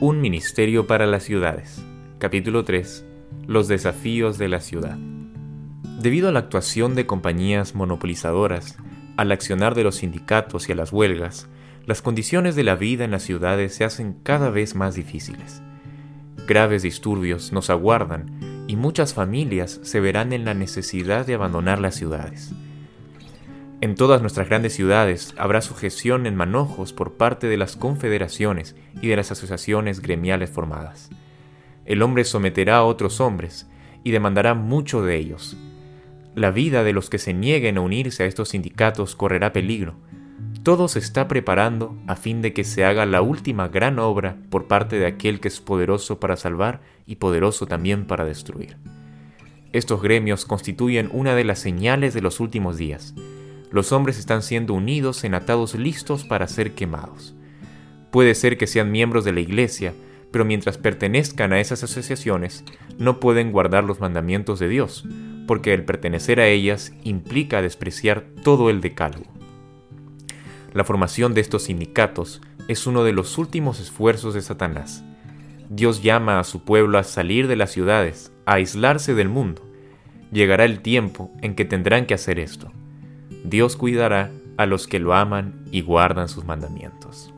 Un ministerio para las ciudades. Capítulo 3. Los desafíos de la ciudad. Debido a la actuación de compañías monopolizadoras, al accionar de los sindicatos y a las huelgas, las condiciones de la vida en las ciudades se hacen cada vez más difíciles. Graves disturbios nos aguardan y muchas familias se verán en la necesidad de abandonar las ciudades. En todas nuestras grandes ciudades habrá sujeción en manojos por parte de las confederaciones y de las asociaciones gremiales formadas. El hombre someterá a otros hombres y demandará mucho de ellos. La vida de los que se nieguen a unirse a estos sindicatos correrá peligro. Todo se está preparando a fin de que se haga la última gran obra por parte de aquel que es poderoso para salvar y poderoso también para destruir. Estos gremios constituyen una de las señales de los últimos días los hombres están siendo unidos en atados listos para ser quemados. Puede ser que sean miembros de la iglesia, pero mientras pertenezcan a esas asociaciones, no pueden guardar los mandamientos de Dios, porque el pertenecer a ellas implica despreciar todo el decálogo. La formación de estos sindicatos es uno de los últimos esfuerzos de Satanás. Dios llama a su pueblo a salir de las ciudades, a aislarse del mundo. Llegará el tiempo en que tendrán que hacer esto. Dios cuidará a los que lo aman y guardan sus mandamientos.